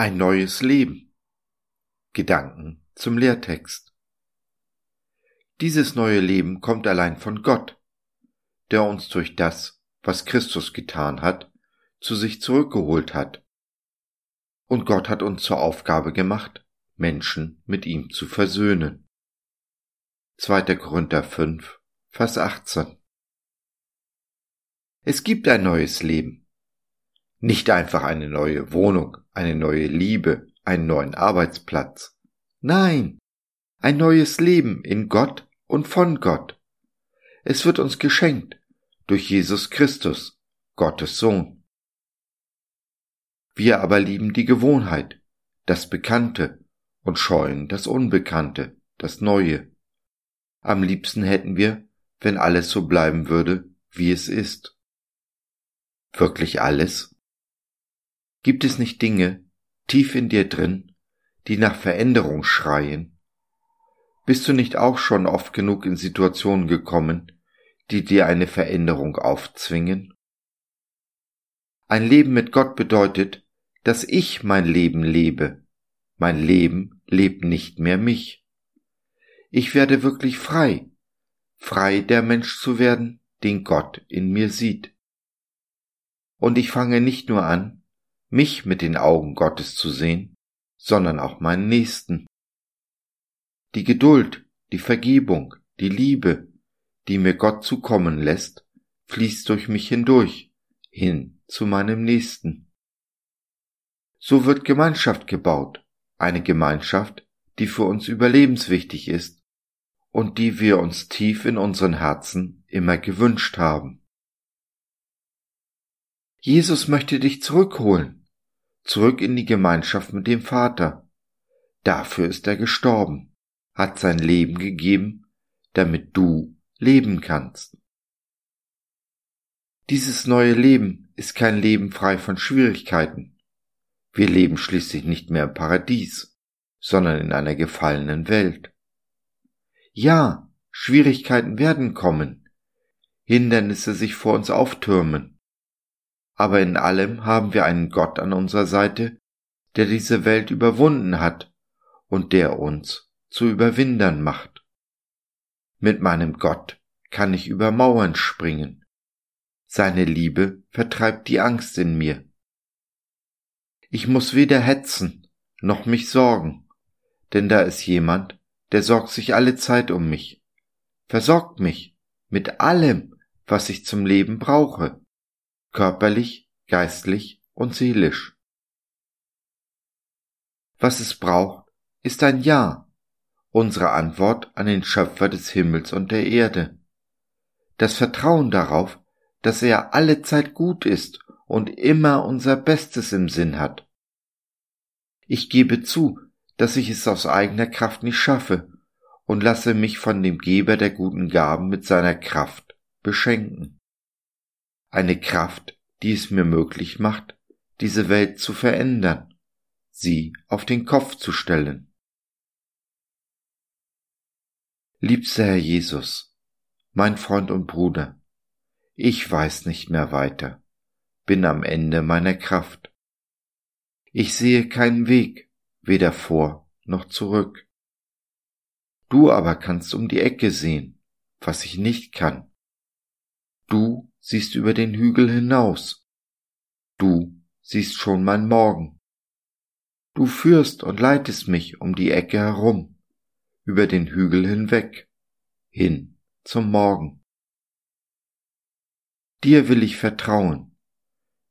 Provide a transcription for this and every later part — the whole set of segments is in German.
Ein neues Leben. Gedanken zum Lehrtext. Dieses neue Leben kommt allein von Gott, der uns durch das, was Christus getan hat, zu sich zurückgeholt hat. Und Gott hat uns zur Aufgabe gemacht, Menschen mit ihm zu versöhnen. 2. Korinther 5, Vers 18. Es gibt ein neues Leben. Nicht einfach eine neue Wohnung, eine neue Liebe, einen neuen Arbeitsplatz. Nein, ein neues Leben in Gott und von Gott. Es wird uns geschenkt durch Jesus Christus, Gottes Sohn. Wir aber lieben die Gewohnheit, das Bekannte und scheuen das Unbekannte, das Neue. Am liebsten hätten wir, wenn alles so bleiben würde, wie es ist. Wirklich alles? Gibt es nicht Dinge, tief in dir drin, die nach Veränderung schreien? Bist du nicht auch schon oft genug in Situationen gekommen, die dir eine Veränderung aufzwingen? Ein Leben mit Gott bedeutet, dass ich mein Leben lebe. Mein Leben lebt nicht mehr mich. Ich werde wirklich frei, frei der Mensch zu werden, den Gott in mir sieht. Und ich fange nicht nur an, mich mit den Augen Gottes zu sehen, sondern auch meinen Nächsten. Die Geduld, die Vergebung, die Liebe, die mir Gott zukommen lässt, fließt durch mich hindurch, hin zu meinem Nächsten. So wird Gemeinschaft gebaut, eine Gemeinschaft, die für uns überlebenswichtig ist und die wir uns tief in unseren Herzen immer gewünscht haben. Jesus möchte dich zurückholen, zurück in die Gemeinschaft mit dem Vater. Dafür ist er gestorben, hat sein Leben gegeben, damit du leben kannst. Dieses neue Leben ist kein Leben frei von Schwierigkeiten. Wir leben schließlich nicht mehr im Paradies, sondern in einer gefallenen Welt. Ja, Schwierigkeiten werden kommen, Hindernisse sich vor uns auftürmen, aber in allem haben wir einen Gott an unserer Seite, der diese Welt überwunden hat und der uns zu Überwindern macht. Mit meinem Gott kann ich über Mauern springen. Seine Liebe vertreibt die Angst in mir. Ich muss weder hetzen noch mich sorgen, denn da ist jemand, der sorgt sich alle Zeit um mich, versorgt mich mit allem, was ich zum Leben brauche körperlich, geistlich und seelisch. Was es braucht, ist ein Ja, unsere Antwort an den Schöpfer des Himmels und der Erde. Das Vertrauen darauf, dass er alle Zeit gut ist und immer unser Bestes im Sinn hat. Ich gebe zu, dass ich es aus eigener Kraft nicht schaffe und lasse mich von dem Geber der guten Gaben mit seiner Kraft beschenken eine Kraft, die es mir möglich macht, diese Welt zu verändern, sie auf den Kopf zu stellen. Liebster Herr Jesus, mein Freund und Bruder, ich weiß nicht mehr weiter, bin am Ende meiner Kraft. Ich sehe keinen Weg, weder vor noch zurück. Du aber kannst um die Ecke sehen, was ich nicht kann. Siehst über den Hügel hinaus. Du siehst schon mein Morgen. Du führst und leitest mich um die Ecke herum, über den Hügel hinweg, hin zum Morgen. Dir will ich vertrauen,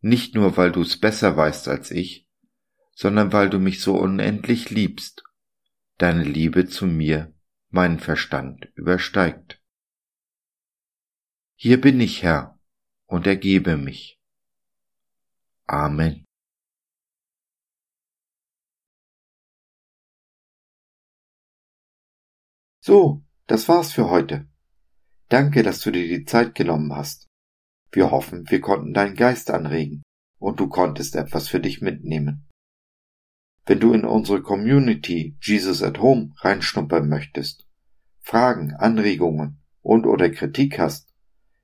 nicht nur weil du's besser weißt als ich, sondern weil du mich so unendlich liebst, deine Liebe zu mir meinen Verstand übersteigt. Hier bin ich, Herr, und ergebe mich. Amen. So, das war's für heute. Danke, dass du dir die Zeit genommen hast. Wir hoffen, wir konnten deinen Geist anregen und du konntest etwas für dich mitnehmen. Wenn du in unsere Community Jesus at Home reinschnuppern möchtest, Fragen, Anregungen und oder Kritik hast,